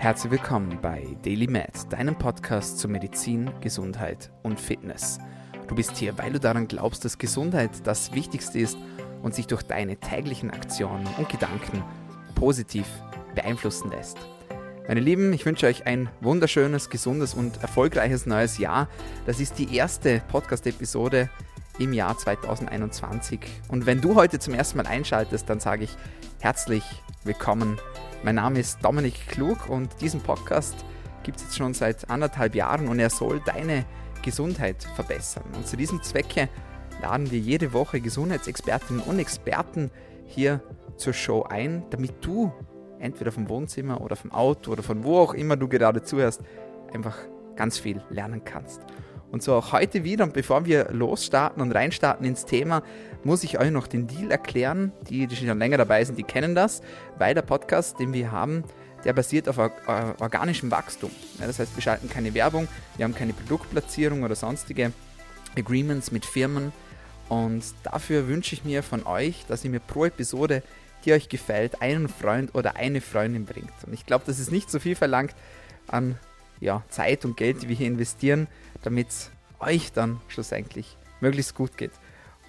Herzlich willkommen bei Daily Med, deinem Podcast zu Medizin, Gesundheit und Fitness. Du bist hier, weil du daran glaubst, dass Gesundheit das Wichtigste ist und sich durch deine täglichen Aktionen und Gedanken positiv beeinflussen lässt. Meine Lieben, ich wünsche euch ein wunderschönes, gesundes und erfolgreiches neues Jahr. Das ist die erste Podcast-Episode im Jahr 2021. Und wenn du heute zum ersten Mal einschaltest, dann sage ich herzlich willkommen. Mein Name ist Dominik Klug und diesen Podcast gibt es jetzt schon seit anderthalb Jahren und er soll deine Gesundheit verbessern. Und zu diesem Zwecke laden wir jede Woche Gesundheitsexpertinnen und Experten hier zur Show ein, damit du entweder vom Wohnzimmer oder vom Auto oder von wo auch immer du gerade zuhörst, einfach ganz viel lernen kannst. Und so auch heute wieder. Und bevor wir losstarten und reinstarten ins Thema, muss ich euch noch den Deal erklären. Die, die schon länger dabei sind, die kennen das, weil der Podcast, den wir haben, der basiert auf organischem Wachstum. Ja, das heißt, wir schalten keine Werbung, wir haben keine Produktplatzierung oder sonstige Agreements mit Firmen. Und dafür wünsche ich mir von euch, dass ihr mir pro Episode, die euch gefällt, einen Freund oder eine Freundin bringt. Und ich glaube, das ist nicht so viel verlangt an ja, Zeit und Geld, die wir hier investieren, damit es euch dann schlussendlich möglichst gut geht.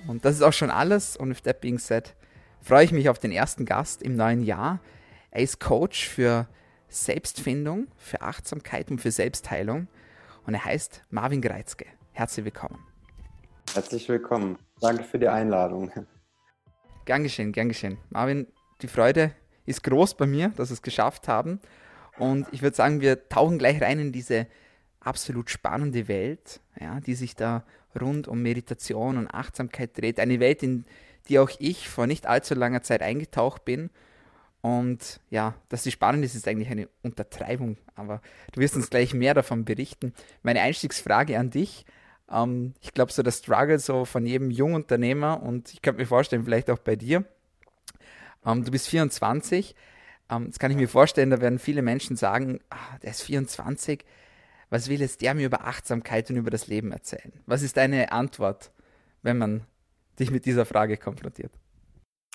Und das ist auch schon alles. Und with that being said, freue ich mich auf den ersten Gast im neuen Jahr. Er ist Coach für Selbstfindung, für Achtsamkeit und für Selbstheilung. Und er heißt Marvin Greizke. Herzlich willkommen. Herzlich willkommen. Danke für die Einladung. Gern geschehen, gern geschehen. Marvin, die Freude ist groß bei mir, dass wir es geschafft haben. Und ich würde sagen, wir tauchen gleich rein in diese absolut spannende Welt, ja, die sich da rund um Meditation und Achtsamkeit dreht. Eine Welt, in die auch ich vor nicht allzu langer Zeit eingetaucht bin. Und ja, dass sie spannend ist, ist eigentlich eine Untertreibung. Aber du wirst uns gleich mehr davon berichten. Meine Einstiegsfrage an dich. Ähm, ich glaube, so der Struggle so von jedem jungen Unternehmer und ich könnte mir vorstellen, vielleicht auch bei dir. Ähm, du bist 24. Ähm, jetzt kann ich mir vorstellen, da werden viele Menschen sagen, ah, der ist 24, was will jetzt der mir über Achtsamkeit und über das Leben erzählen? Was ist deine Antwort, wenn man dich mit dieser Frage konfrontiert?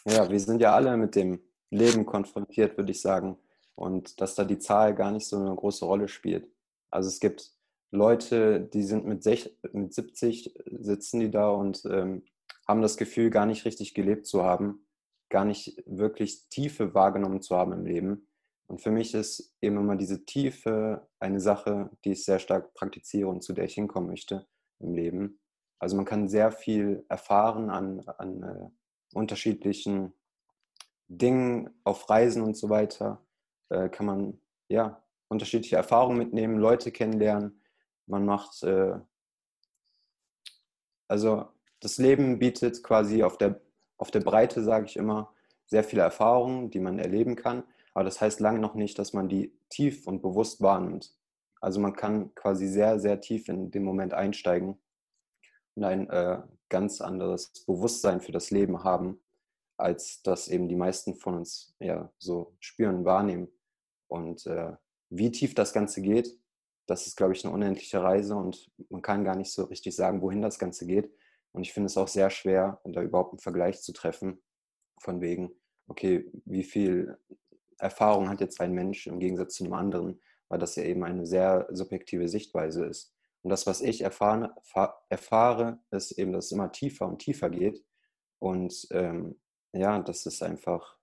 Ja, wir sind ja alle mit dem Leben konfrontiert, würde ich sagen. Und dass da die Zahl gar nicht so eine große Rolle spielt. Also es gibt Leute, die sind mit, 60, mit 70, sitzen die da und ähm, haben das Gefühl, gar nicht richtig gelebt zu haben gar nicht wirklich Tiefe wahrgenommen zu haben im Leben. Und für mich ist eben immer diese Tiefe eine Sache, die ich sehr stark praktiziere und zu der ich hinkommen möchte im Leben. Also man kann sehr viel erfahren an, an äh, unterschiedlichen Dingen auf Reisen und so weiter. Äh, kann man ja unterschiedliche Erfahrungen mitnehmen, Leute kennenlernen. Man macht äh, also das Leben bietet quasi auf der auf der Breite, sage ich immer, sehr viele Erfahrungen, die man erleben kann. Aber das heißt lange noch nicht, dass man die tief und bewusst wahrnimmt. Also man kann quasi sehr, sehr tief in den Moment einsteigen und ein äh, ganz anderes Bewusstsein für das Leben haben, als das eben die meisten von uns ja so spüren, wahrnehmen. Und äh, wie tief das Ganze geht, das ist, glaube ich, eine unendliche Reise und man kann gar nicht so richtig sagen, wohin das Ganze geht. Und ich finde es auch sehr schwer, da überhaupt einen Vergleich zu treffen, von wegen, okay, wie viel Erfahrung hat jetzt ein Mensch im Gegensatz zu einem anderen, weil das ja eben eine sehr subjektive Sichtweise ist. Und das, was ich erfahre, erfahre ist eben, dass es immer tiefer und tiefer geht. Und ähm, ja, das ist einfach,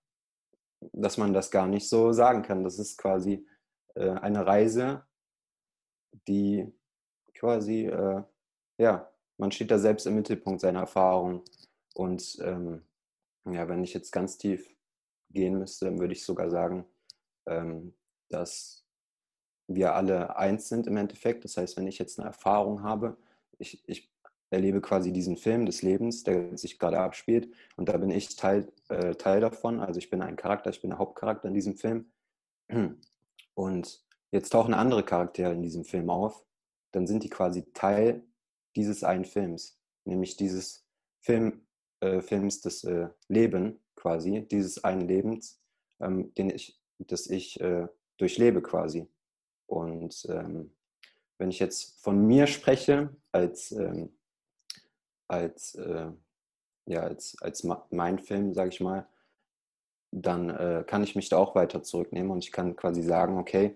dass man das gar nicht so sagen kann. Das ist quasi äh, eine Reise, die quasi, äh, ja, man steht da selbst im Mittelpunkt seiner Erfahrungen. Und ähm, ja, wenn ich jetzt ganz tief gehen müsste, dann würde ich sogar sagen, ähm, dass wir alle eins sind im Endeffekt. Das heißt, wenn ich jetzt eine Erfahrung habe, ich, ich erlebe quasi diesen Film des Lebens, der sich gerade abspielt, und da bin ich Teil, äh, Teil davon. Also ich bin ein Charakter, ich bin der Hauptcharakter in diesem Film. Und jetzt tauchen andere Charaktere in diesem Film auf, dann sind die quasi Teil dieses einen Films, nämlich dieses Film, äh, Films des äh, Leben quasi, dieses einen Lebens, ähm, den ich, das ich äh, durchlebe quasi. Und ähm, wenn ich jetzt von mir spreche als, ähm, als, äh, ja, als, als mein Film, sage ich mal, dann äh, kann ich mich da auch weiter zurücknehmen und ich kann quasi sagen, okay,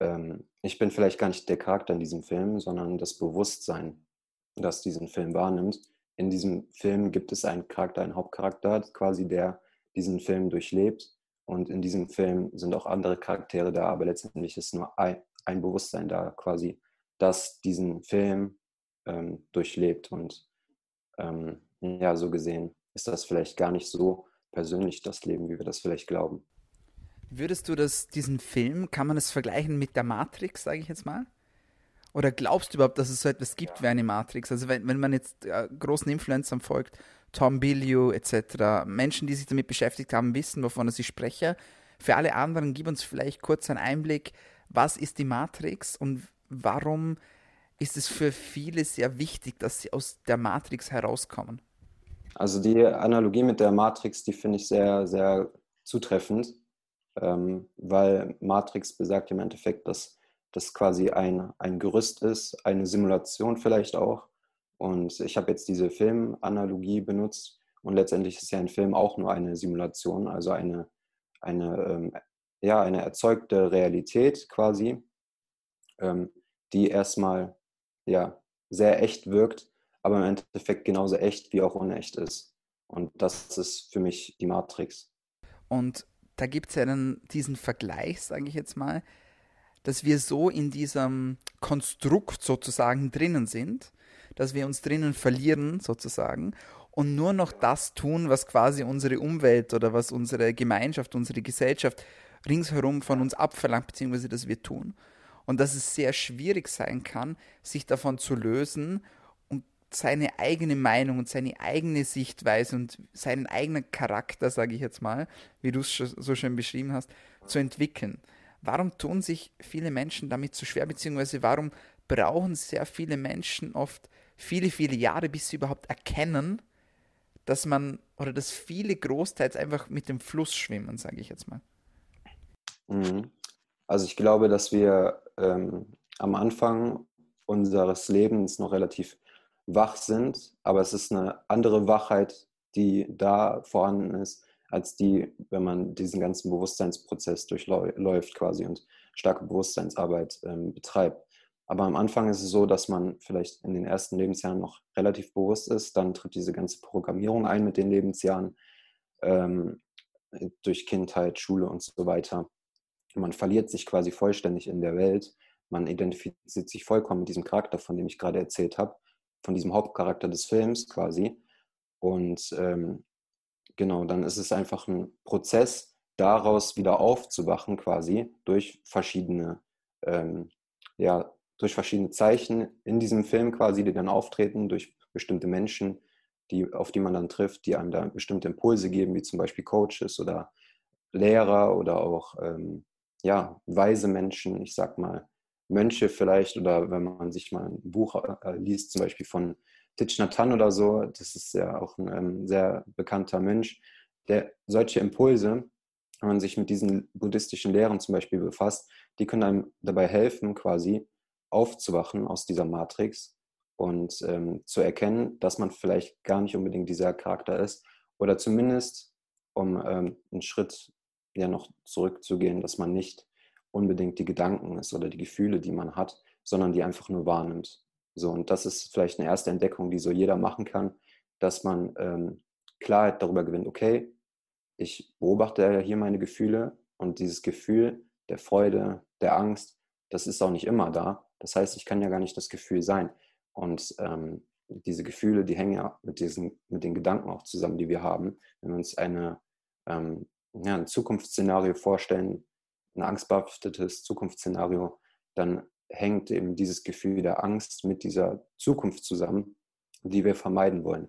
ähm, ich bin vielleicht gar nicht der Charakter in diesem Film, sondern das Bewusstsein, das diesen Film wahrnimmt. In diesem Film gibt es einen Charakter, einen Hauptcharakter, quasi der diesen Film durchlebt. Und in diesem Film sind auch andere Charaktere da, aber letztendlich ist nur ein, ein Bewusstsein da, quasi, das diesen Film ähm, durchlebt. Und ähm, ja, so gesehen ist das vielleicht gar nicht so persönlich, das Leben, wie wir das vielleicht glauben. Würdest du das, diesen Film, kann man es vergleichen mit der Matrix, sage ich jetzt mal? Oder glaubst du überhaupt, dass es so etwas gibt wie eine Matrix? Also wenn, wenn man jetzt äh, großen Influencern folgt, Tom Billiou etc., Menschen, die sich damit beschäftigt haben, wissen, wovon ich spreche. Für alle anderen, gib uns vielleicht kurz einen Einblick, was ist die Matrix und warum ist es für viele sehr wichtig, dass sie aus der Matrix herauskommen? Also die Analogie mit der Matrix, die finde ich sehr, sehr zutreffend, ähm, weil Matrix besagt im Endeffekt, dass das quasi ein, ein Gerüst ist, eine Simulation vielleicht auch. Und ich habe jetzt diese Filmanalogie benutzt und letztendlich ist ja ein Film auch nur eine Simulation, also eine, eine, ähm, ja, eine erzeugte Realität quasi, ähm, die erstmal ja, sehr echt wirkt, aber im Endeffekt genauso echt wie auch unecht ist. Und das ist für mich die Matrix. Und da gibt es ja dann diesen Vergleich, sage ich jetzt mal, dass wir so in diesem Konstrukt sozusagen drinnen sind, dass wir uns drinnen verlieren sozusagen und nur noch das tun, was quasi unsere Umwelt oder was unsere Gemeinschaft, unsere Gesellschaft ringsherum von uns abverlangt, beziehungsweise dass wir tun. Und dass es sehr schwierig sein kann, sich davon zu lösen und seine eigene Meinung und seine eigene Sichtweise und seinen eigenen Charakter, sage ich jetzt mal, wie du es so schön beschrieben hast, zu entwickeln. Warum tun sich viele Menschen damit so schwer, beziehungsweise warum brauchen sehr viele Menschen oft viele, viele Jahre, bis sie überhaupt erkennen, dass man oder dass viele großteils einfach mit dem Fluss schwimmen, sage ich jetzt mal. Mhm. Also ich glaube, dass wir ähm, am Anfang unseres Lebens noch relativ wach sind, aber es ist eine andere Wachheit, die da vorhanden ist, als die, wenn man diesen ganzen Bewusstseinsprozess durchläuft quasi und starke Bewusstseinsarbeit ähm, betreibt. Aber am Anfang ist es so, dass man vielleicht in den ersten Lebensjahren noch relativ bewusst ist. Dann tritt diese ganze Programmierung ein mit den Lebensjahren ähm, durch Kindheit, Schule und so weiter. Man verliert sich quasi vollständig in der Welt. Man identifiziert sich vollkommen mit diesem Charakter, von dem ich gerade erzählt habe, von diesem Hauptcharakter des Films quasi. Und ähm, genau, dann ist es einfach ein Prozess, daraus wieder aufzuwachen quasi durch verschiedene, ähm, ja, durch verschiedene Zeichen in diesem Film quasi, die dann auftreten, durch bestimmte Menschen, die, auf die man dann trifft, die einem da bestimmte Impulse geben, wie zum Beispiel Coaches oder Lehrer oder auch ähm, ja, weise Menschen, ich sag mal Mönche vielleicht, oder wenn man sich mal ein Buch äh, liest, zum Beispiel von Thich Nhat oder so, das ist ja auch ein ähm, sehr bekannter Mönch, der solche Impulse, wenn man sich mit diesen buddhistischen Lehren zum Beispiel befasst, die können einem dabei helfen, quasi aufzuwachen aus dieser Matrix und ähm, zu erkennen, dass man vielleicht gar nicht unbedingt dieser Charakter ist oder zumindest, um ähm, einen Schritt ja noch zurückzugehen, dass man nicht unbedingt die Gedanken ist oder die Gefühle, die man hat, sondern die einfach nur wahrnimmt. So, und das ist vielleicht eine erste Entdeckung, die so jeder machen kann, dass man ähm, Klarheit darüber gewinnt, okay, ich beobachte hier meine Gefühle und dieses Gefühl der Freude, der Angst, das ist auch nicht immer da. Das heißt, ich kann ja gar nicht das Gefühl sein. Und ähm, diese Gefühle, die hängen ja mit, diesen, mit den Gedanken auch zusammen, die wir haben. Wenn wir uns eine, ähm, ja, ein Zukunftsszenario vorstellen, ein angstbehaftetes Zukunftsszenario, dann hängt eben dieses Gefühl der Angst mit dieser Zukunft zusammen, die wir vermeiden wollen.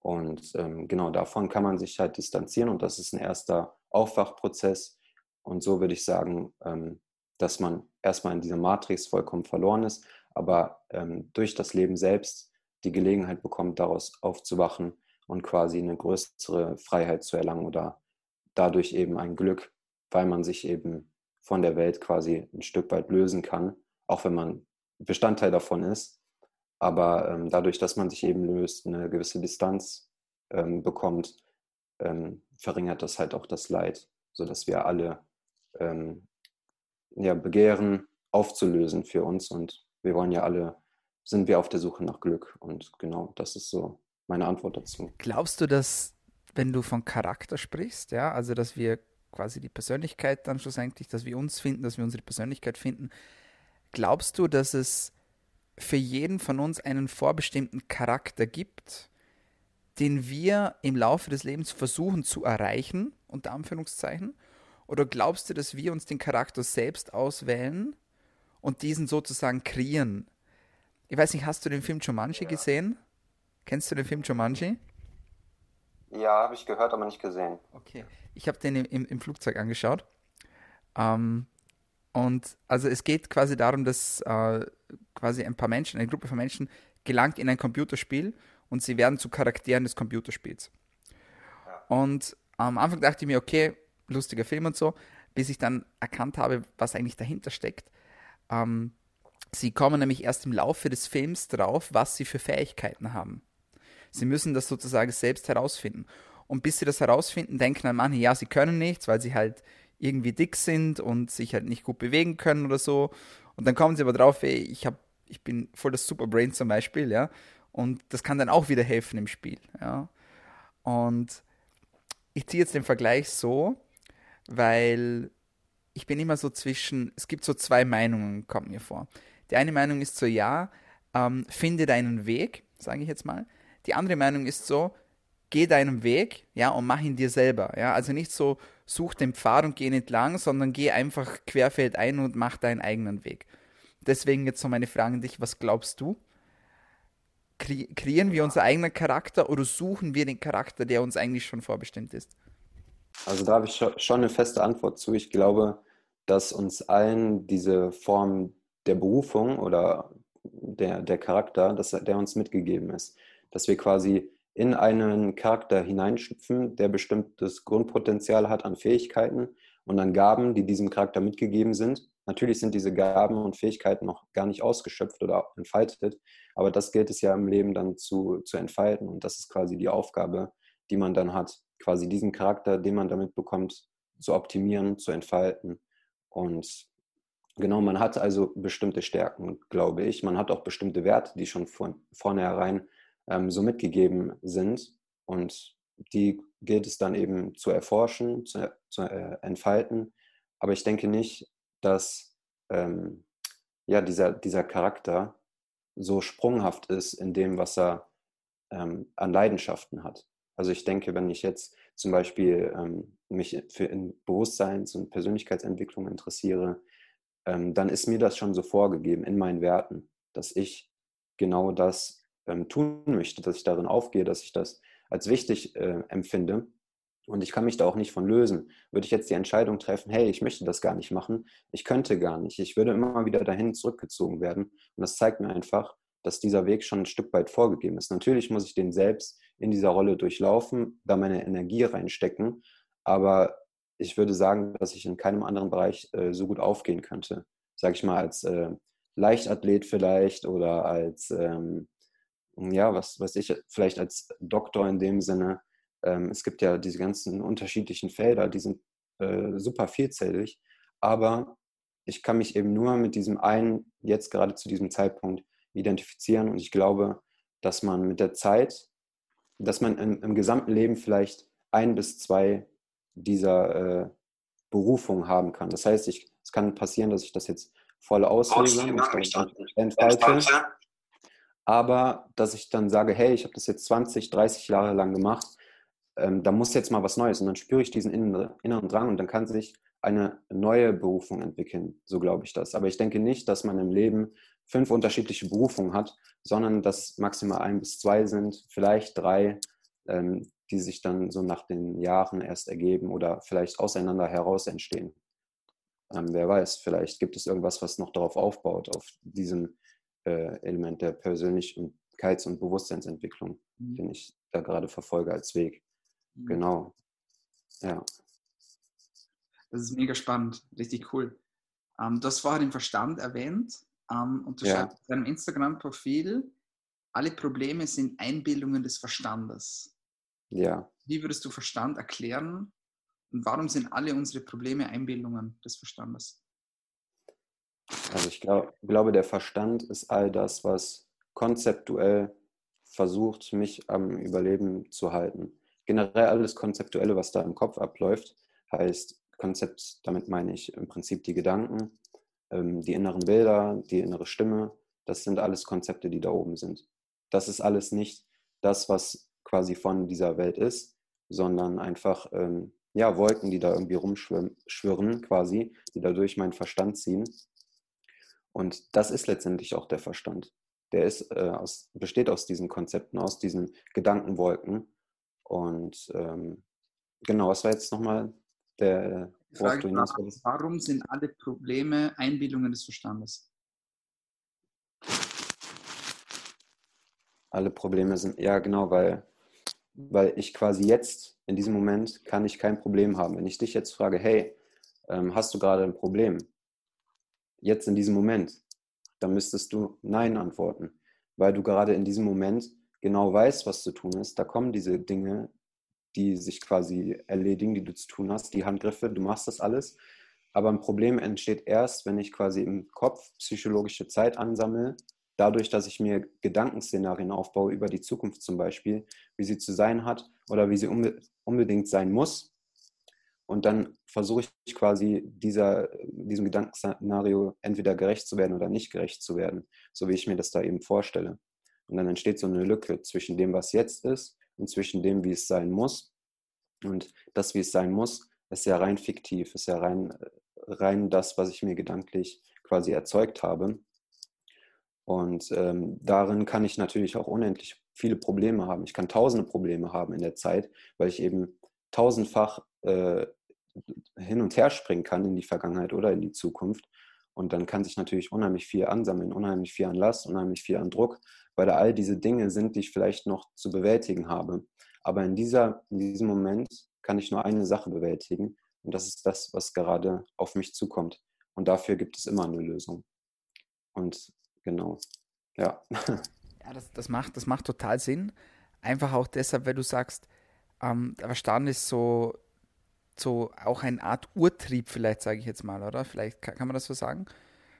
Und ähm, genau davon kann man sich halt distanzieren und das ist ein erster Aufwachprozess. Und so würde ich sagen, ähm, dass man erstmal in dieser Matrix vollkommen verloren ist, aber ähm, durch das Leben selbst die Gelegenheit bekommt, daraus aufzuwachen und quasi eine größere Freiheit zu erlangen oder dadurch eben ein Glück, weil man sich eben von der Welt quasi ein Stück weit lösen kann, auch wenn man Bestandteil davon ist. Aber ähm, dadurch, dass man sich eben löst, eine gewisse Distanz ähm, bekommt, ähm, verringert das halt auch das Leid, sodass wir alle ähm, ja, begehren aufzulösen für uns. Und wir wollen ja alle, sind wir auf der Suche nach Glück. Und genau, das ist so meine Antwort dazu. Glaubst du, dass, wenn du von Charakter sprichst, ja, also dass wir quasi die Persönlichkeit dann schlussendlich, dass wir uns finden, dass wir unsere Persönlichkeit finden, glaubst du, dass es für jeden von uns einen vorbestimmten Charakter gibt, den wir im Laufe des Lebens versuchen zu erreichen, unter Anführungszeichen? Oder glaubst du, dass wir uns den Charakter selbst auswählen und diesen sozusagen kreieren? Ich weiß nicht, hast du den Film Jumanji ja. gesehen? Kennst du den Film Jumanji? Ja, habe ich gehört, aber nicht gesehen. Okay, ich habe den im, im, Flugzeug angeschaut. Ähm, und also es geht quasi darum, dass äh, quasi ein paar Menschen, eine Gruppe von Menschen gelangt in ein Computerspiel und sie werden zu Charakteren des Computerspiels. Und am Anfang dachte ich mir, okay, lustiger Film und so, bis ich dann erkannt habe, was eigentlich dahinter steckt. Ähm, sie kommen nämlich erst im Laufe des Films drauf, was sie für Fähigkeiten haben. Sie müssen das sozusagen selbst herausfinden. Und bis sie das herausfinden, denken dann manche, ja, sie können nichts, weil sie halt irgendwie dick sind und sich halt nicht gut bewegen können oder so. Und dann kommen sie aber drauf, ey, ich hab, ich bin voll das Superbrain zum Beispiel, ja. Und das kann dann auch wieder helfen im Spiel, ja. Und ich ziehe jetzt den Vergleich so, weil ich bin immer so zwischen, es gibt so zwei Meinungen, kommt mir vor. Die eine Meinung ist so, ja, ähm, finde deinen Weg, sage ich jetzt mal. Die andere Meinung ist so, geh deinen Weg, ja, und mach ihn dir selber, ja. Also nicht so, such den Pfad und geh ihn entlang, sondern geh einfach querfeld ein und mach deinen eigenen Weg. Deswegen jetzt so meine Frage an dich, was glaubst du? Kre kreieren wir unseren eigenen Charakter oder suchen wir den Charakter, der uns eigentlich schon vorbestimmt ist? Also da habe ich schon eine feste Antwort zu. Ich glaube, dass uns allen diese Form der Berufung oder der, der Charakter, dass der uns mitgegeben ist. Dass wir quasi in einen Charakter hineinschlüpfen, der bestimmtes Grundpotenzial hat an Fähigkeiten und an Gaben, die diesem Charakter mitgegeben sind. Natürlich sind diese Gaben und Fähigkeiten noch gar nicht ausgeschöpft oder entfaltet, aber das gilt es ja im Leben dann zu, zu entfalten und das ist quasi die Aufgabe, die man dann hat, quasi diesen Charakter, den man damit bekommt, zu optimieren, zu entfalten. Und genau, man hat also bestimmte Stärken, glaube ich. Man hat auch bestimmte Werte, die schon von vornherein ähm, so mitgegeben sind. Und die gilt es dann eben zu erforschen, zu, zu äh, entfalten. Aber ich denke nicht, dass ähm, ja, dieser, dieser Charakter so sprunghaft ist in dem, was er ähm, an Leidenschaften hat. Also ich denke, wenn ich jetzt zum Beispiel ähm, mich für in Bewusstseins- und Persönlichkeitsentwicklung interessiere, ähm, dann ist mir das schon so vorgegeben in meinen Werten, dass ich genau das ähm, tun möchte, dass ich darin aufgehe, dass ich das als wichtig äh, empfinde. Und ich kann mich da auch nicht von lösen. Würde ich jetzt die Entscheidung treffen, hey, ich möchte das gar nicht machen, ich könnte gar nicht, ich würde immer wieder dahin zurückgezogen werden. Und das zeigt mir einfach, dass dieser Weg schon ein Stück weit vorgegeben ist. Natürlich muss ich den selbst in dieser Rolle durchlaufen, da meine Energie reinstecken, aber ich würde sagen, dass ich in keinem anderen Bereich äh, so gut aufgehen könnte. Sag ich mal, als äh, Leichtathlet vielleicht oder als, ähm, ja, was weiß ich, vielleicht als Doktor in dem Sinne. Ähm, es gibt ja diese ganzen unterschiedlichen Felder, die sind äh, super vielzählig, aber ich kann mich eben nur mit diesem einen jetzt gerade zu diesem Zeitpunkt identifizieren. Und ich glaube, dass man mit der Zeit, dass man im, im gesamten Leben vielleicht ein bis zwei dieser äh, Berufungen haben kann. Das heißt, ich, es kann passieren, dass ich das jetzt voll auslege mich dann entfalte. Aber dass ich dann sage, hey, ich habe das jetzt 20, 30 Jahre lang gemacht, ähm, da muss jetzt mal was Neues. Und dann spüre ich diesen inneren Drang und dann kann sich eine neue Berufung entwickeln. So glaube ich das. Aber ich denke nicht, dass man im Leben fünf unterschiedliche Berufungen hat, sondern dass maximal ein bis zwei sind, vielleicht drei, ähm, die sich dann so nach den Jahren erst ergeben oder vielleicht auseinander heraus entstehen. Ähm, wer weiß, vielleicht gibt es irgendwas, was noch darauf aufbaut, auf diesem äh, Element der Persönlichkeits- und Bewusstseinsentwicklung, mhm. den ich da gerade verfolge als Weg. Mhm. Genau. Ja. Das ist mega spannend, richtig cool. Ähm, du hast vorher den Verstand erwähnt. Ähm, und du ja. schreibst auf deinem Instagram-Profil, alle Probleme sind Einbildungen des Verstandes. Ja. Wie würdest du Verstand erklären und warum sind alle unsere Probleme Einbildungen des Verstandes? Also ich glaub, glaube, der Verstand ist all das, was konzeptuell versucht, mich am Überleben zu halten. Generell alles Konzeptuelle, was da im Kopf abläuft, heißt Konzept, damit meine ich im Prinzip die Gedanken, ähm, die inneren Bilder, die innere Stimme, das sind alles Konzepte, die da oben sind. Das ist alles nicht das, was quasi von dieser Welt ist, sondern einfach ähm, ja, Wolken, die da irgendwie rumschwirren, quasi, die da durch meinen Verstand ziehen. Und das ist letztendlich auch der Verstand. Der ist, äh, aus, besteht aus diesen Konzepten, aus diesen Gedankenwolken. Und ähm, genau, was war jetzt nochmal der Frage, Warum sind alle Probleme Einbildungen des Verstandes? Alle Probleme sind, ja genau, weil, weil ich quasi jetzt, in diesem Moment, kann ich kein Problem haben. Wenn ich dich jetzt frage, hey, ähm, hast du gerade ein Problem? Jetzt in diesem Moment, dann müsstest du Nein antworten, weil du gerade in diesem Moment genau weißt, was zu tun ist. Da kommen diese Dinge, die sich quasi erledigen, die du zu tun hast, die Handgriffe, du machst das alles. Aber ein Problem entsteht erst, wenn ich quasi im Kopf psychologische Zeit ansammle, dadurch, dass ich mir Gedankenszenarien aufbaue über die Zukunft zum Beispiel, wie sie zu sein hat oder wie sie unbedingt sein muss. Und dann versuche ich quasi dieser, diesem Gedankenszenario entweder gerecht zu werden oder nicht gerecht zu werden, so wie ich mir das da eben vorstelle. Und dann entsteht so eine Lücke zwischen dem, was jetzt ist und zwischen dem, wie es sein muss. Und das, wie es sein muss, ist ja rein fiktiv, ist ja rein, rein das, was ich mir gedanklich quasi erzeugt habe. Und ähm, darin kann ich natürlich auch unendlich viele Probleme haben. Ich kann tausende Probleme haben in der Zeit, weil ich eben tausendfach äh, hin und her springen kann in die Vergangenheit oder in die Zukunft. Und dann kann sich natürlich unheimlich viel ansammeln, unheimlich viel an Last, unheimlich viel an Druck, weil da all diese Dinge sind, die ich vielleicht noch zu bewältigen habe. Aber in, dieser, in diesem Moment kann ich nur eine Sache bewältigen und das ist das, was gerade auf mich zukommt. Und dafür gibt es immer eine Lösung. Und genau, ja. Ja, das, das, macht, das macht total Sinn. Einfach auch deshalb, weil du sagst, ähm, der Verstand ist so so auch eine Art Urtrieb vielleicht, sage ich jetzt mal, oder? Vielleicht kann, kann man das so sagen.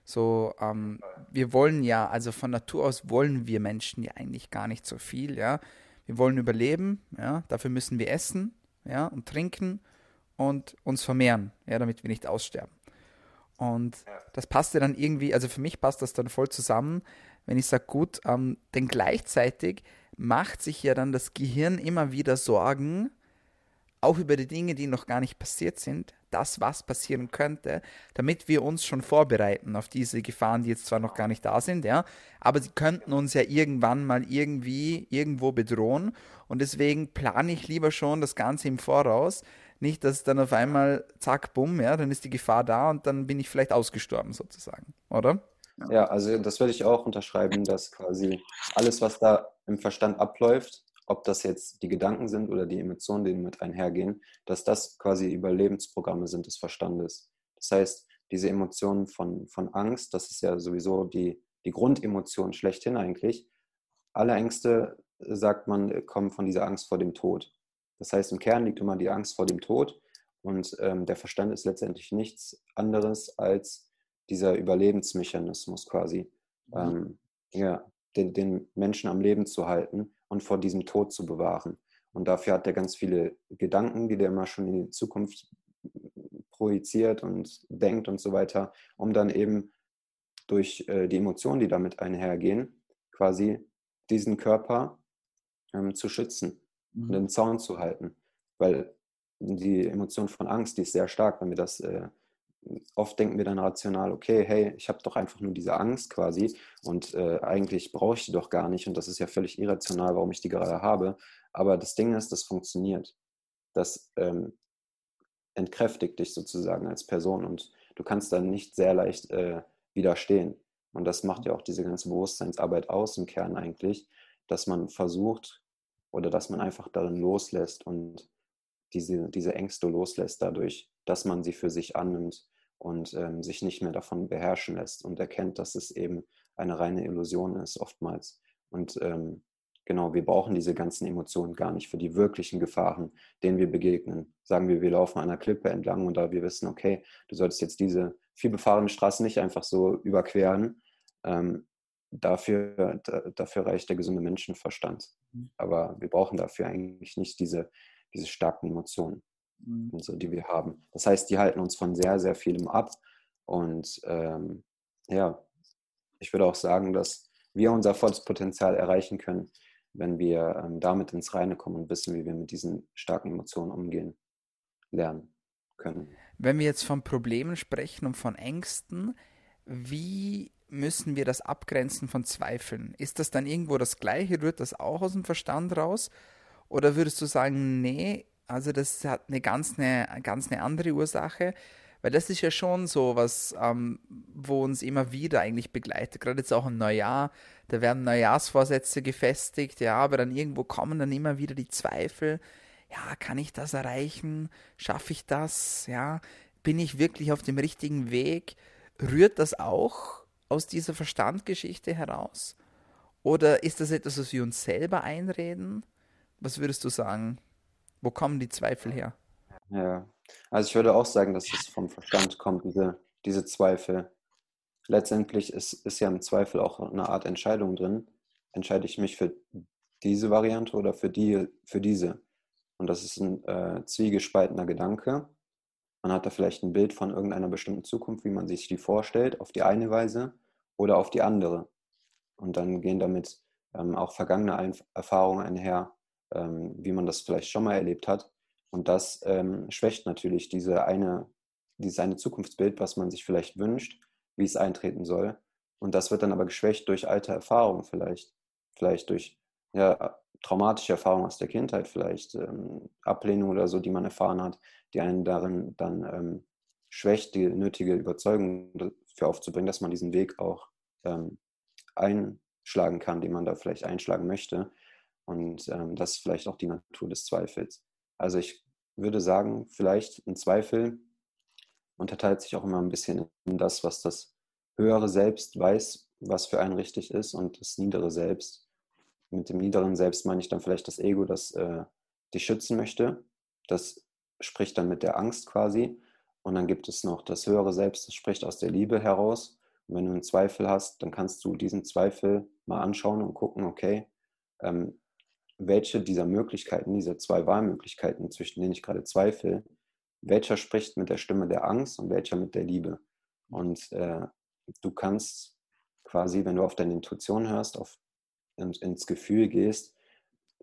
So, ähm, wir wollen ja, also von Natur aus wollen wir Menschen ja eigentlich gar nicht so viel, ja. Wir wollen überleben, ja, dafür müssen wir essen, ja, und trinken und uns vermehren, ja, damit wir nicht aussterben. Und das passt ja dann irgendwie, also für mich passt das dann voll zusammen, wenn ich sage, gut, ähm, denn gleichzeitig macht sich ja dann das Gehirn immer wieder Sorgen, auch über die Dinge, die noch gar nicht passiert sind, das, was passieren könnte, damit wir uns schon vorbereiten auf diese Gefahren, die jetzt zwar noch gar nicht da sind, ja, aber sie könnten uns ja irgendwann mal irgendwie irgendwo bedrohen und deswegen plane ich lieber schon das Ganze im Voraus, nicht, dass dann auf einmal zack, bumm, ja, dann ist die Gefahr da und dann bin ich vielleicht ausgestorben sozusagen, oder? Ja, also das würde ich auch unterschreiben, dass quasi alles, was da im Verstand abläuft, ob das jetzt die Gedanken sind oder die Emotionen, die mit einhergehen, dass das quasi Überlebensprogramme sind des Verstandes. Das heißt, diese Emotionen von, von Angst, das ist ja sowieso die, die Grundemotion schlechthin eigentlich. Alle Ängste, sagt man, kommen von dieser Angst vor dem Tod. Das heißt, im Kern liegt immer die Angst vor dem Tod und ähm, der Verstand ist letztendlich nichts anderes als dieser Überlebensmechanismus quasi, mhm. ähm, ja, den, den Menschen am Leben zu halten und vor diesem Tod zu bewahren. Und dafür hat er ganz viele Gedanken, die der immer schon in die Zukunft projiziert und denkt und so weiter, um dann eben durch äh, die Emotionen, die damit einhergehen, quasi diesen Körper ähm, zu schützen mhm. und den Zaun zu halten. Weil die Emotion von Angst, die ist sehr stark, wenn wir das äh, oft denken wir dann rational, okay, hey, ich habe doch einfach nur diese Angst quasi und äh, eigentlich brauche ich die doch gar nicht und das ist ja völlig irrational, warum ich die gerade habe. Aber das Ding ist, das funktioniert. Das ähm, entkräftigt dich sozusagen als Person und du kannst dann nicht sehr leicht äh, widerstehen. Und das macht ja auch diese ganze Bewusstseinsarbeit aus im Kern eigentlich, dass man versucht oder dass man einfach darin loslässt und diese, diese Ängste loslässt dadurch, dass man sie für sich annimmt und ähm, sich nicht mehr davon beherrschen lässt und erkennt, dass es eben eine reine Illusion ist oftmals. Und ähm, genau, wir brauchen diese ganzen Emotionen gar nicht für die wirklichen Gefahren, denen wir begegnen. Sagen wir, wir laufen einer Klippe entlang und da wir wissen, okay, du solltest jetzt diese vielbefahrene Straßen nicht einfach so überqueren. Ähm, dafür, da, dafür reicht der gesunde Menschenverstand. Mhm. Aber wir brauchen dafür eigentlich nicht diese, diese starken Emotionen, mhm. so, die wir haben. Das heißt, die halten uns von sehr, sehr vielem ab. Und ähm, ja, ich würde auch sagen, dass wir unser volles Potenzial erreichen können, wenn wir ähm, damit ins Reine kommen und wissen, wie wir mit diesen starken Emotionen umgehen, lernen können. Wenn wir jetzt von Problemen sprechen und von Ängsten, wie müssen wir das abgrenzen von Zweifeln? Ist das dann irgendwo das Gleiche? Rührt das auch aus dem Verstand raus? Oder würdest du sagen, nee, also das hat eine ganz eine, ganz eine andere Ursache? Weil das ist ja schon so was, ähm, wo uns immer wieder eigentlich begleitet. Gerade jetzt auch im Neujahr, da werden Neujahrsvorsätze gefestigt, ja, aber dann irgendwo kommen dann immer wieder die Zweifel. Ja, kann ich das erreichen? Schaffe ich das? Ja, bin ich wirklich auf dem richtigen Weg? Rührt das auch aus dieser Verstandgeschichte heraus? Oder ist das etwas, was wir uns selber einreden? Was würdest du sagen? Wo kommen die Zweifel her? Ja, also ich würde auch sagen, dass es vom Verstand kommt, diese, diese Zweifel. Letztendlich ist, ist ja im Zweifel auch eine Art Entscheidung drin. Entscheide ich mich für diese Variante oder für, die, für diese? Und das ist ein äh, zwiegespaltener Gedanke. Man hat da vielleicht ein Bild von irgendeiner bestimmten Zukunft, wie man sich die vorstellt, auf die eine Weise oder auf die andere. Und dann gehen damit ähm, auch vergangene Erfahrungen einher, ähm, wie man das vielleicht schon mal erlebt hat. Und das ähm, schwächt natürlich diese eine, dieses eine Zukunftsbild, was man sich vielleicht wünscht, wie es eintreten soll. Und das wird dann aber geschwächt durch alte Erfahrungen vielleicht. Vielleicht durch ja, traumatische Erfahrungen aus der Kindheit, vielleicht ähm, Ablehnung oder so, die man erfahren hat, die einen darin dann ähm, schwächt, die nötige Überzeugung dafür aufzubringen, dass man diesen Weg auch ähm, einschlagen kann, den man da vielleicht einschlagen möchte. Und ähm, das ist vielleicht auch die Natur des Zweifels. Also ich würde sagen, vielleicht ein Zweifel unterteilt sich auch immer ein bisschen in das, was das höhere Selbst weiß, was für einen richtig ist, und das niedere Selbst. Mit dem niederen Selbst meine ich dann vielleicht das Ego, das äh, dich schützen möchte. Das spricht dann mit der Angst quasi. Und dann gibt es noch das höhere Selbst, das spricht aus der Liebe heraus. Und wenn du einen Zweifel hast, dann kannst du diesen Zweifel mal anschauen und gucken, okay, ähm, welche dieser Möglichkeiten, dieser zwei Wahlmöglichkeiten, zwischen denen ich gerade zweifle, welcher spricht mit der Stimme der Angst und welcher mit der Liebe. Und äh, du kannst quasi, wenn du auf deine Intuition hörst, auf, in, ins Gefühl gehst,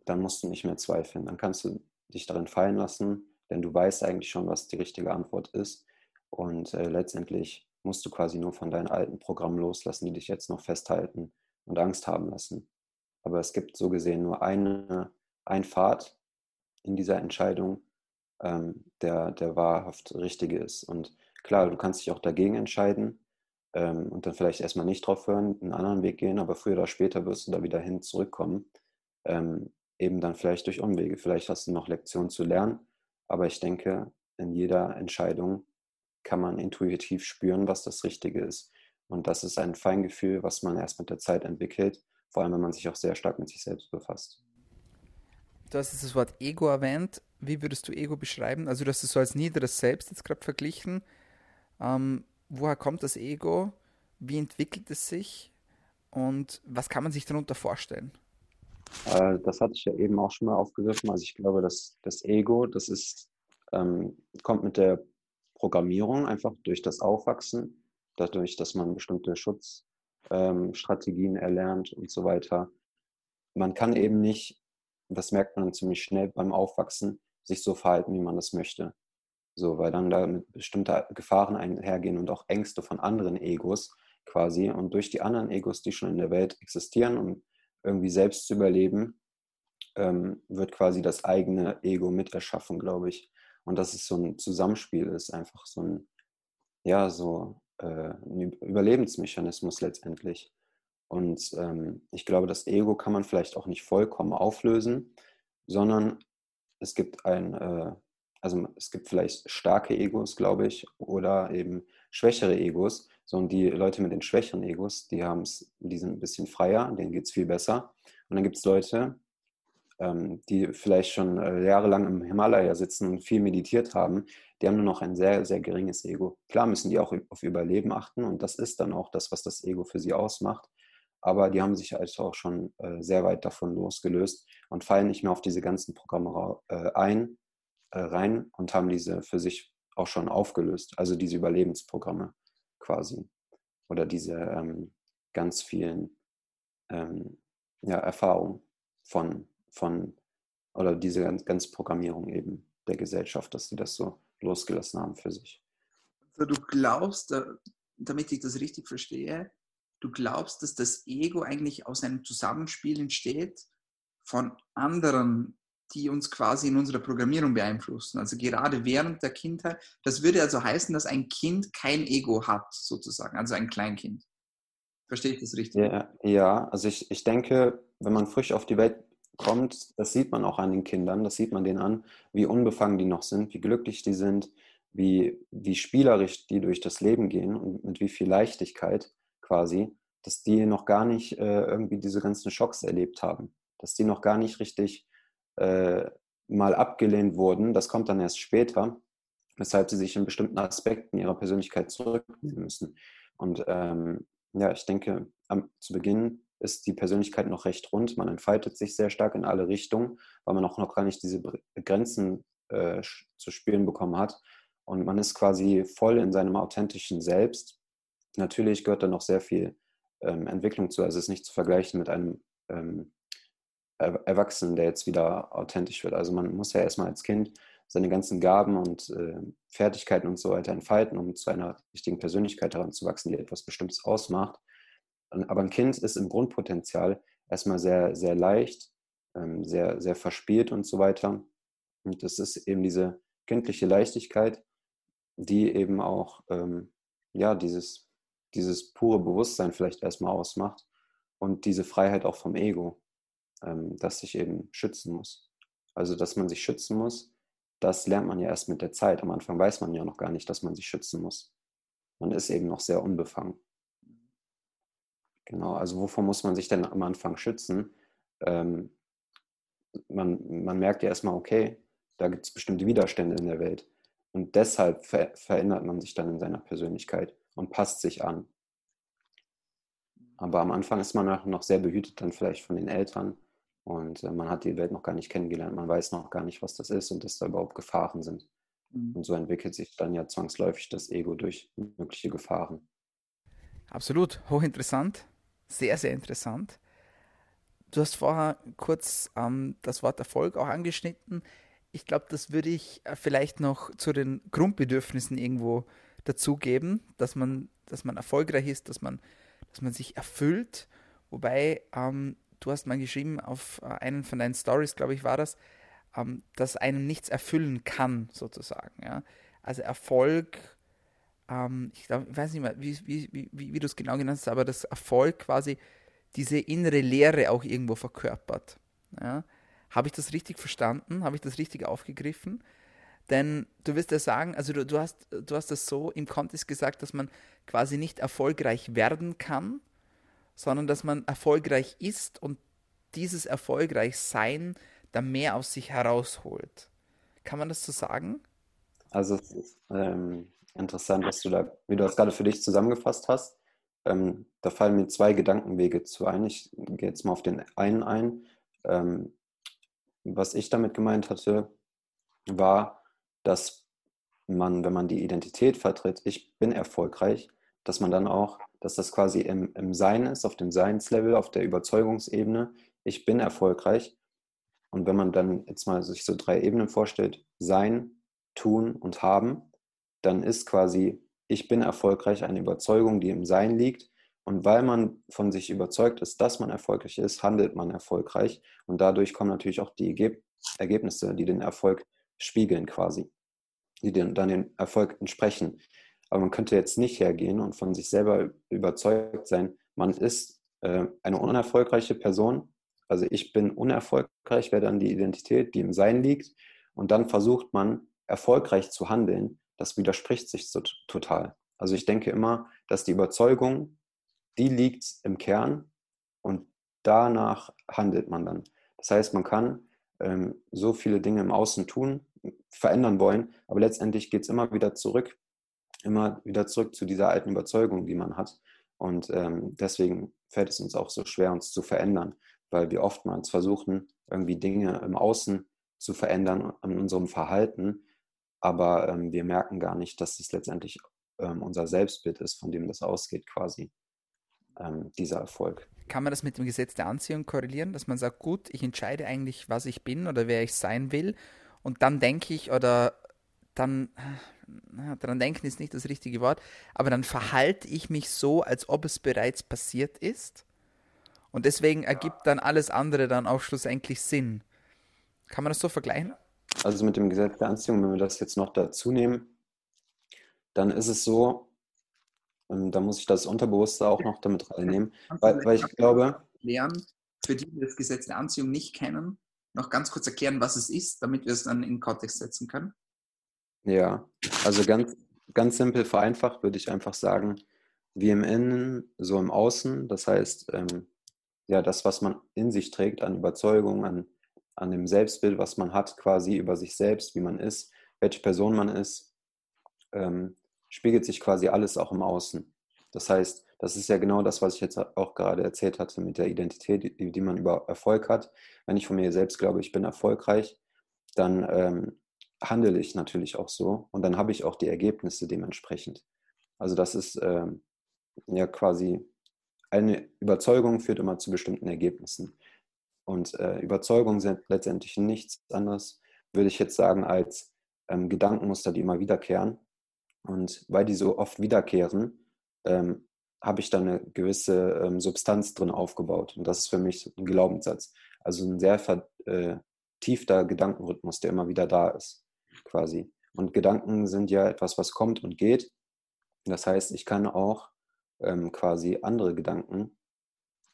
dann musst du nicht mehr zweifeln. Dann kannst du dich darin fallen lassen, denn du weißt eigentlich schon, was die richtige Antwort ist. Und äh, letztendlich musst du quasi nur von deinen alten Programmen loslassen, die dich jetzt noch festhalten und Angst haben lassen. Aber es gibt so gesehen nur eine, ein Pfad in dieser Entscheidung, ähm, der, der wahrhaft richtige ist. Und klar, du kannst dich auch dagegen entscheiden ähm, und dann vielleicht erstmal nicht drauf hören, einen anderen Weg gehen, aber früher oder später wirst du da wieder hin zurückkommen. Ähm, eben dann vielleicht durch Umwege. Vielleicht hast du noch Lektionen zu lernen, aber ich denke, in jeder Entscheidung kann man intuitiv spüren, was das Richtige ist. Und das ist ein Feingefühl, was man erst mit der Zeit entwickelt vor allem, wenn man sich auch sehr stark mit sich selbst befasst. Du hast das Wort Ego erwähnt. Wie würdest du Ego beschreiben? Also, du hast es so als niederes Selbst jetzt gerade verglichen. Ähm, woher kommt das Ego? Wie entwickelt es sich? Und was kann man sich darunter vorstellen? Äh, das hatte ich ja eben auch schon mal aufgegriffen. Also ich glaube, dass das Ego, das ist, ähm, kommt mit der Programmierung einfach durch das Aufwachsen, dadurch, dass man bestimmte Schutz, ähm, Strategien erlernt und so weiter. Man kann eben nicht, das merkt man ziemlich schnell beim Aufwachsen, sich so verhalten, wie man das möchte. So, weil dann da mit bestimmte Gefahren einhergehen und auch Ängste von anderen Egos quasi. Und durch die anderen Egos, die schon in der Welt existieren, um irgendwie selbst zu überleben, ähm, wird quasi das eigene Ego mit erschaffen, glaube ich. Und dass es so ein Zusammenspiel ist, einfach so ein, ja, so äh, ein Überlebensmechanismus letztendlich. Und ähm, ich glaube, das Ego kann man vielleicht auch nicht vollkommen auflösen, sondern es gibt ein, äh, also es gibt vielleicht starke Egos, glaube ich, oder eben schwächere Egos. So, und die Leute mit den schwächeren Egos, die haben es, die sind ein bisschen freier, denen geht es viel besser. Und dann gibt es Leute, die vielleicht schon äh, jahrelang im Himalaya sitzen und viel meditiert haben, die haben nur noch ein sehr, sehr geringes Ego. Klar müssen die auch auf Überleben achten und das ist dann auch das, was das Ego für sie ausmacht. Aber die haben sich also auch schon äh, sehr weit davon losgelöst und fallen nicht mehr auf diese ganzen Programme äh, ein, rein und haben diese für sich auch schon aufgelöst. Also diese Überlebensprogramme quasi. Oder diese ähm, ganz vielen ähm, ja, Erfahrungen von von, oder diese ganze Programmierung eben der Gesellschaft, dass sie das so losgelassen haben für sich. Also du glaubst, damit ich das richtig verstehe, du glaubst, dass das Ego eigentlich aus einem Zusammenspiel entsteht von anderen, die uns quasi in unserer Programmierung beeinflussen. Also gerade während der Kindheit. Das würde also heißen, dass ein Kind kein Ego hat, sozusagen, also ein Kleinkind. Verstehe ich das richtig? Ja, ja also ich, ich denke, wenn man frisch auf die Welt kommt, das sieht man auch an den Kindern, das sieht man denen an, wie unbefangen die noch sind, wie glücklich die sind, wie, wie spielerisch die durch das Leben gehen und mit wie viel Leichtigkeit quasi, dass die noch gar nicht äh, irgendwie diese ganzen Schocks erlebt haben, dass die noch gar nicht richtig äh, mal abgelehnt wurden. Das kommt dann erst später, weshalb sie sich in bestimmten Aspekten ihrer Persönlichkeit zurücknehmen müssen. Und ähm, ja, ich denke, am, zu Beginn ist die Persönlichkeit noch recht rund. Man entfaltet sich sehr stark in alle Richtungen, weil man auch noch gar nicht diese Grenzen äh, zu spüren bekommen hat. Und man ist quasi voll in seinem authentischen Selbst. Natürlich gehört da noch sehr viel ähm, Entwicklung zu. Also es ist nicht zu vergleichen mit einem ähm, Erwachsenen, der jetzt wieder authentisch wird. Also man muss ja erstmal als Kind seine ganzen Gaben und äh, Fertigkeiten und so weiter entfalten, um zu einer richtigen Persönlichkeit heranzuwachsen, die etwas Bestimmtes ausmacht. Aber ein Kind ist im Grundpotenzial erstmal sehr, sehr leicht, ähm, sehr, sehr verspielt und so weiter. Und das ist eben diese kindliche Leichtigkeit, die eben auch ähm, ja, dieses, dieses pure Bewusstsein vielleicht erstmal ausmacht und diese Freiheit auch vom Ego, ähm, das sich eben schützen muss. Also, dass man sich schützen muss, das lernt man ja erst mit der Zeit. Am Anfang weiß man ja noch gar nicht, dass man sich schützen muss. Man ist eben noch sehr unbefangen. Genau, also wovor muss man sich denn am Anfang schützen? Ähm, man, man merkt ja erstmal, okay, da gibt es bestimmte Widerstände in der Welt. Und deshalb ver verändert man sich dann in seiner Persönlichkeit und passt sich an. Aber am Anfang ist man noch sehr behütet dann vielleicht von den Eltern und äh, man hat die Welt noch gar nicht kennengelernt. Man weiß noch gar nicht, was das ist und dass da überhaupt Gefahren sind. Mhm. Und so entwickelt sich dann ja zwangsläufig das Ego durch mögliche Gefahren. Absolut, hochinteressant. Sehr, sehr interessant. Du hast vorher kurz ähm, das Wort Erfolg auch angeschnitten. Ich glaube, das würde ich äh, vielleicht noch zu den Grundbedürfnissen irgendwo dazugeben, dass man, dass man erfolgreich ist, dass man, dass man sich erfüllt. Wobei, ähm, du hast mal geschrieben auf äh, einen von deinen Stories, glaube ich, war das, ähm, dass einem nichts erfüllen kann, sozusagen. Ja? Also Erfolg ähm, ich glaube, ich weiß nicht mehr, wie, wie, wie, wie du es genau genannt hast, aber das Erfolg quasi diese innere Leere auch irgendwo verkörpert. Ja? Habe ich das richtig verstanden? Habe ich das richtig aufgegriffen? Denn du wirst ja sagen, also du, du, hast, du hast das so im Kontext gesagt, dass man quasi nicht erfolgreich werden kann, sondern dass man erfolgreich ist und dieses Erfolgreichsein dann mehr aus sich herausholt. Kann man das so sagen? Also ähm, interessant, was du da, wie du das gerade für dich zusammengefasst hast. Ähm, da fallen mir zwei Gedankenwege zu ein. Ich gehe jetzt mal auf den einen ein. Ähm, was ich damit gemeint hatte, war, dass man, wenn man die Identität vertritt, ich bin erfolgreich, dass man dann auch, dass das quasi im, im Sein ist, auf dem Seinslevel, auf der Überzeugungsebene, ich bin erfolgreich. Und wenn man dann jetzt mal sich so drei Ebenen vorstellt, Sein, Tun und Haben, dann ist quasi, ich bin erfolgreich eine Überzeugung, die im Sein liegt. Und weil man von sich überzeugt ist, dass man erfolgreich ist, handelt man erfolgreich. Und dadurch kommen natürlich auch die Ergebnisse, die den Erfolg spiegeln quasi, die dann den Erfolg entsprechen. Aber man könnte jetzt nicht hergehen und von sich selber überzeugt sein, man ist äh, eine unerfolgreiche Person. Also ich bin unerfolgreich, wäre dann die Identität, die im Sein liegt. Und dann versucht man erfolgreich zu handeln, das widerspricht sich so total. Also ich denke immer, dass die Überzeugung, die liegt im Kern und danach handelt man dann. Das heißt, man kann ähm, so viele Dinge im Außen tun, verändern wollen, aber letztendlich geht es immer wieder zurück, immer wieder zurück zu dieser alten Überzeugung, die man hat. Und ähm, deswegen fällt es uns auch so schwer, uns zu verändern, weil wir oftmals versuchen, irgendwie Dinge im Außen zu verändern an unserem Verhalten, aber ähm, wir merken gar nicht, dass es letztendlich ähm, unser Selbstbild ist, von dem das ausgeht quasi, ähm, dieser Erfolg. Kann man das mit dem Gesetz der Anziehung korrelieren, dass man sagt, gut, ich entscheide eigentlich, was ich bin oder wer ich sein will und dann denke ich oder dann, daran denken ist nicht das richtige Wort, aber dann verhalte ich mich so, als ob es bereits passiert ist und deswegen ergibt dann alles andere dann auch schlussendlich Sinn. Kann man das so vergleichen? Also mit dem Gesetz der Anziehung, wenn wir das jetzt noch dazu nehmen, dann ist es so, ähm, da muss ich das Unterbewusste auch noch damit reinnehmen, weil, weil ich glaube. Lernen, für die, die das Gesetz der Anziehung nicht kennen, noch ganz kurz erklären, was es ist, damit wir es dann in Kontext setzen können? Ja, also ganz, ganz simpel vereinfacht würde ich einfach sagen, wie im Innen, so im Außen. Das heißt, ähm, ja, das, was man in sich trägt an Überzeugung, an, an dem Selbstbild, was man hat, quasi über sich selbst, wie man ist, welche Person man ist, ähm, spiegelt sich quasi alles auch im Außen. Das heißt, das ist ja genau das, was ich jetzt auch gerade erzählt hatte mit der Identität, die, die man über Erfolg hat. Wenn ich von mir selbst glaube, ich bin erfolgreich, dann ähm, handle ich natürlich auch so und dann habe ich auch die Ergebnisse dementsprechend. Also das ist ähm, ja quasi eine Überzeugung führt immer zu bestimmten Ergebnissen. Und äh, Überzeugungen sind letztendlich nichts anderes, würde ich jetzt sagen, als ähm, Gedankenmuster, die immer wiederkehren. Und weil die so oft wiederkehren, ähm, habe ich da eine gewisse ähm, Substanz drin aufgebaut. Und das ist für mich ein Glaubenssatz. Also ein sehr vertiefter äh, Gedankenrhythmus, der immer wieder da ist, quasi. Und Gedanken sind ja etwas, was kommt und geht. Das heißt, ich kann auch ähm, quasi andere Gedanken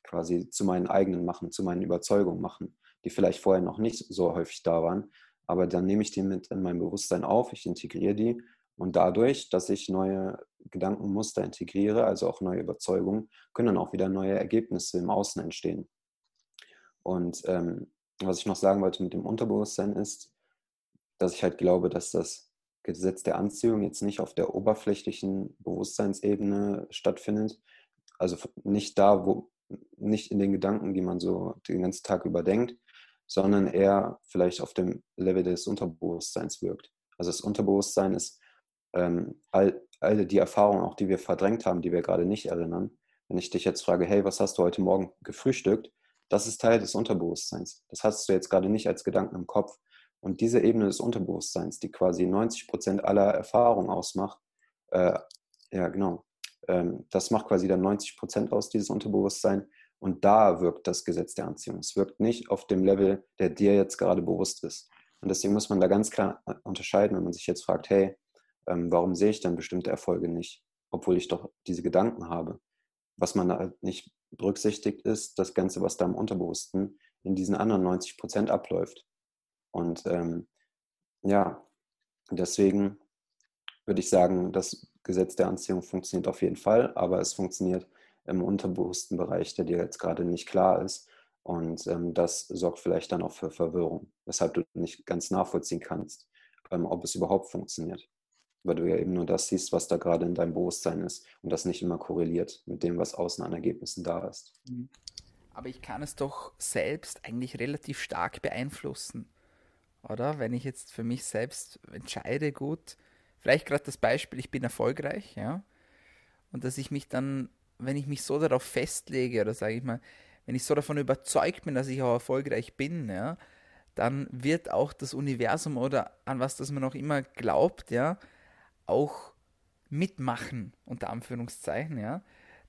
quasi zu meinen eigenen machen, zu meinen Überzeugungen machen, die vielleicht vorher noch nicht so häufig da waren. Aber dann nehme ich die mit in mein Bewusstsein auf, ich integriere die und dadurch, dass ich neue Gedankenmuster integriere, also auch neue Überzeugungen, können dann auch wieder neue Ergebnisse im Außen entstehen. Und ähm, was ich noch sagen wollte mit dem Unterbewusstsein ist, dass ich halt glaube, dass das Gesetz der Anziehung jetzt nicht auf der oberflächlichen Bewusstseinsebene stattfindet. Also nicht da, wo, nicht in den Gedanken, die man so den ganzen Tag überdenkt, sondern eher vielleicht auf dem Level des Unterbewusstseins wirkt. Also das Unterbewusstsein ist ähm, all, all die Erfahrungen, auch die wir verdrängt haben, die wir gerade nicht erinnern. Wenn ich dich jetzt frage, hey, was hast du heute Morgen gefrühstückt? Das ist Teil des Unterbewusstseins. Das hast du jetzt gerade nicht als Gedanken im Kopf. Und diese Ebene des Unterbewusstseins, die quasi 90 Prozent aller Erfahrungen ausmacht, äh, ja, genau, das macht quasi dann 90 Prozent aus, dieses Unterbewusstsein. Und da wirkt das Gesetz der Anziehung. Es wirkt nicht auf dem Level, der dir jetzt gerade bewusst ist. Und deswegen muss man da ganz klar äh, unterscheiden, wenn man sich jetzt fragt, hey, ähm, warum sehe ich dann bestimmte Erfolge nicht, obwohl ich doch diese Gedanken habe? Was man da nicht berücksichtigt, ist das Ganze, was da im Unterbewussten in diesen anderen 90 Prozent abläuft. Und ähm, ja, deswegen würde ich sagen, das Gesetz der Anziehung funktioniert auf jeden Fall, aber es funktioniert im unterbewussten Bereich, der dir jetzt gerade nicht klar ist. Und ähm, das sorgt vielleicht dann auch für Verwirrung, weshalb du nicht ganz nachvollziehen kannst, ähm, ob es überhaupt funktioniert. Weil du ja eben nur das siehst, was da gerade in deinem Bewusstsein ist und das nicht immer korreliert mit dem, was außen an Ergebnissen da ist. Mhm. Aber ich kann es doch selbst eigentlich relativ stark beeinflussen, oder? Wenn ich jetzt für mich selbst entscheide, gut, vielleicht gerade das Beispiel, ich bin erfolgreich, ja, und dass ich mich dann, wenn ich mich so darauf festlege, oder sage ich mal, wenn ich so davon überzeugt bin, dass ich auch erfolgreich bin, ja, dann wird auch das Universum oder an was das man auch immer glaubt, ja, auch mitmachen, unter Anführungszeichen, ja,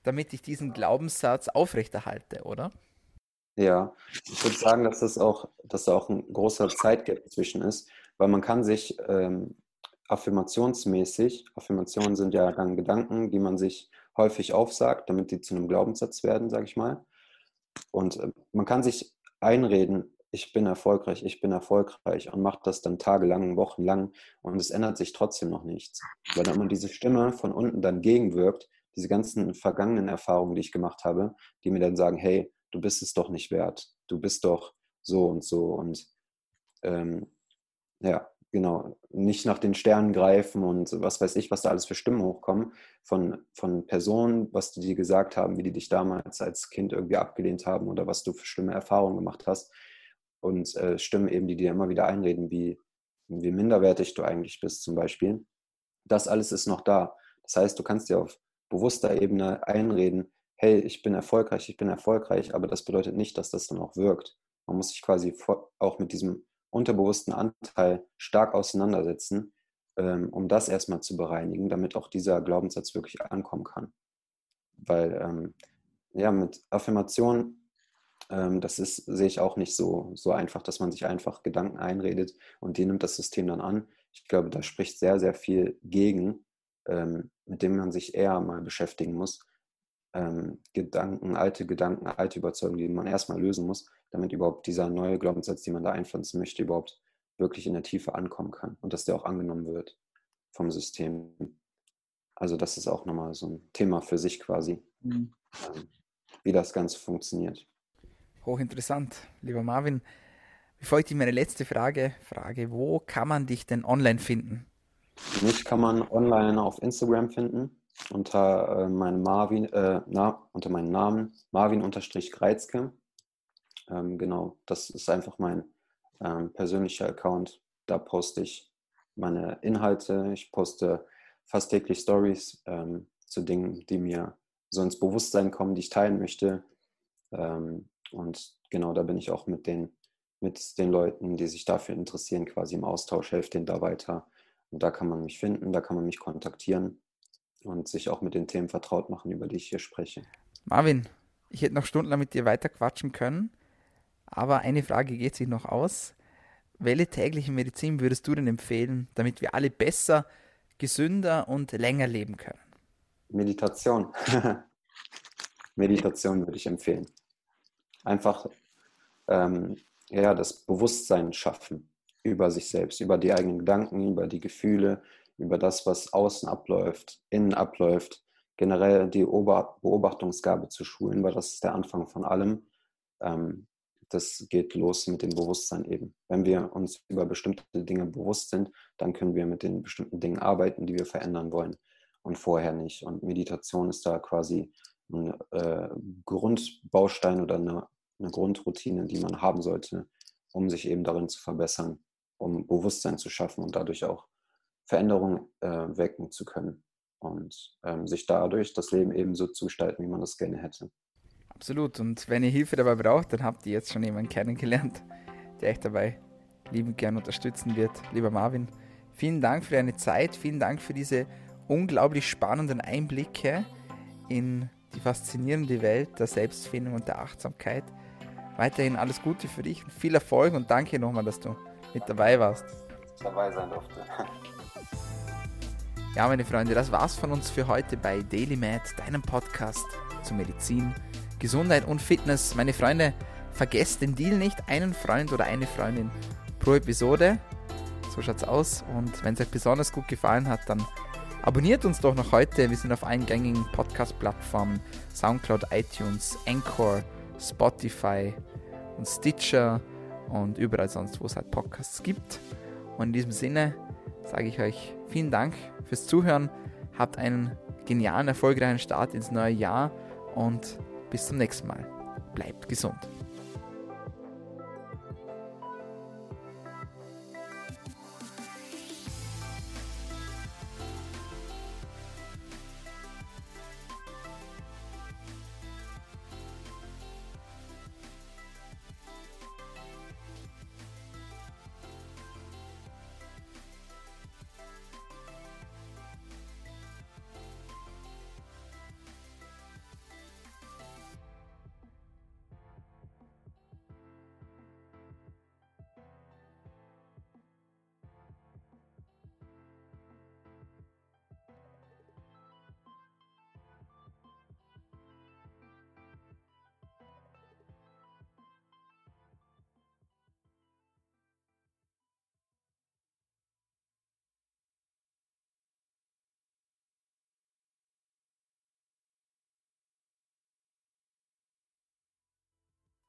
damit ich diesen Glaubenssatz aufrechterhalte, oder? Ja, ich würde sagen, dass das auch, dass da auch ein großer Zeitgap zwischen ist, weil man kann sich ähm, affirmationsmäßig, Affirmationen sind ja dann Gedanken, die man sich häufig aufsagt, damit die zu einem Glaubenssatz werden, sage ich mal. Und äh, man kann sich einreden, ich bin erfolgreich, ich bin erfolgreich und macht das dann tagelang, wochenlang und es ändert sich trotzdem noch nichts. Weil dann immer diese Stimme von unten dann gegenwirkt, diese ganzen vergangenen Erfahrungen, die ich gemacht habe, die mir dann sagen, hey, du bist es doch nicht wert. Du bist doch so und so und ähm, ja, genau, nicht nach den Sternen greifen und was weiß ich, was da alles für Stimmen hochkommen von, von Personen, was die dir gesagt haben, wie die dich damals als Kind irgendwie abgelehnt haben oder was du für schlimme Erfahrungen gemacht hast. Und äh, Stimmen eben, die dir immer wieder einreden, wie, wie minderwertig du eigentlich bist zum Beispiel. Das alles ist noch da. Das heißt, du kannst dir auf bewusster Ebene einreden, hey, ich bin erfolgreich, ich bin erfolgreich, aber das bedeutet nicht, dass das dann auch wirkt. Man muss sich quasi auch mit diesem unterbewussten Anteil stark auseinandersetzen, ähm, um das erstmal zu bereinigen, damit auch dieser Glaubenssatz wirklich ankommen kann. Weil ähm, ja, mit Affirmation, ähm, das ist, sehe ich auch nicht so, so einfach, dass man sich einfach Gedanken einredet und die nimmt das System dann an. Ich glaube, da spricht sehr, sehr viel gegen, mit dem man sich eher mal beschäftigen muss. Gedanken, alte Gedanken, alte Überzeugungen, die man erstmal lösen muss, damit überhaupt dieser neue Glaubenssatz, den man da einpflanzen möchte, überhaupt wirklich in der Tiefe ankommen kann und dass der auch angenommen wird vom System. Also das ist auch nochmal so ein Thema für sich quasi, mhm. Ähm, wie das Ganze funktioniert. Hochinteressant, lieber Marvin. Bevor ich dir meine letzte Frage frage, wo kann man dich denn online finden? Mich kann man online auf Instagram finden unter äh, meinem Marvin, äh, na, unter meinem Namen Marvin-Greizke. Ähm, genau, das ist einfach mein ähm, persönlicher Account. Da poste ich meine Inhalte. Ich poste fast täglich Stories ähm, zu Dingen, die mir so ins Bewusstsein kommen, die ich teilen möchte. Ähm, und genau, da bin ich auch mit den, mit den Leuten, die sich dafür interessieren, quasi im Austausch, helfe denen da weiter. Und da kann man mich finden, da kann man mich kontaktieren und sich auch mit den Themen vertraut machen, über die ich hier spreche. Marvin, ich hätte noch stundenlang mit dir weiter quatschen können. Aber eine Frage geht sich noch aus. Welche tägliche Medizin würdest du denn empfehlen, damit wir alle besser, gesünder und länger leben können? Meditation. Meditation würde ich empfehlen. Einfach ähm, ja, das Bewusstsein schaffen über sich selbst, über die eigenen Gedanken, über die Gefühle, über das, was außen abläuft, innen abläuft. Generell die Beobachtungsgabe zu schulen, weil das ist der Anfang von allem. Ähm, das geht los mit dem Bewusstsein eben. Wenn wir uns über bestimmte Dinge bewusst sind, dann können wir mit den bestimmten Dingen arbeiten, die wir verändern wollen und vorher nicht. Und Meditation ist da quasi ein äh, Grundbaustein oder eine, eine, Grundroutine, die man haben sollte, um sich eben darin zu verbessern, um Bewusstsein zu schaffen und dadurch auch Veränderungen äh, wecken zu können und ähm, sich dadurch das Leben eben so zu gestalten, wie man das gerne hätte. Absolut. Und wenn ihr Hilfe dabei braucht, dann habt ihr jetzt schon jemanden kennengelernt, der euch dabei liebend gern unterstützen wird. Lieber Marvin, vielen Dank für deine Zeit, vielen Dank für diese unglaublich spannenden Einblicke in die faszinierende Welt der Selbstfindung und der Achtsamkeit. Weiterhin alles Gute für dich und viel Erfolg und danke nochmal, dass du mit dabei warst. Dabei sein durfte. Ja, meine Freunde, das war's von uns für heute bei DailyMed, deinem Podcast zur Medizin Gesundheit und Fitness. Meine Freunde, vergesst den Deal nicht, einen Freund oder eine Freundin pro Episode. So schaut's aus. Und wenn es euch besonders gut gefallen hat, dann abonniert uns doch noch heute. Wir sind auf allen gängigen Podcast-Plattformen: Soundcloud, iTunes, Anchor, Spotify und Stitcher und überall sonst, wo es halt Podcasts gibt. Und in diesem Sinne sage ich euch vielen Dank fürs Zuhören. Habt einen genialen, erfolgreichen Start ins neue Jahr und bis zum nächsten Mal. Bleibt gesund.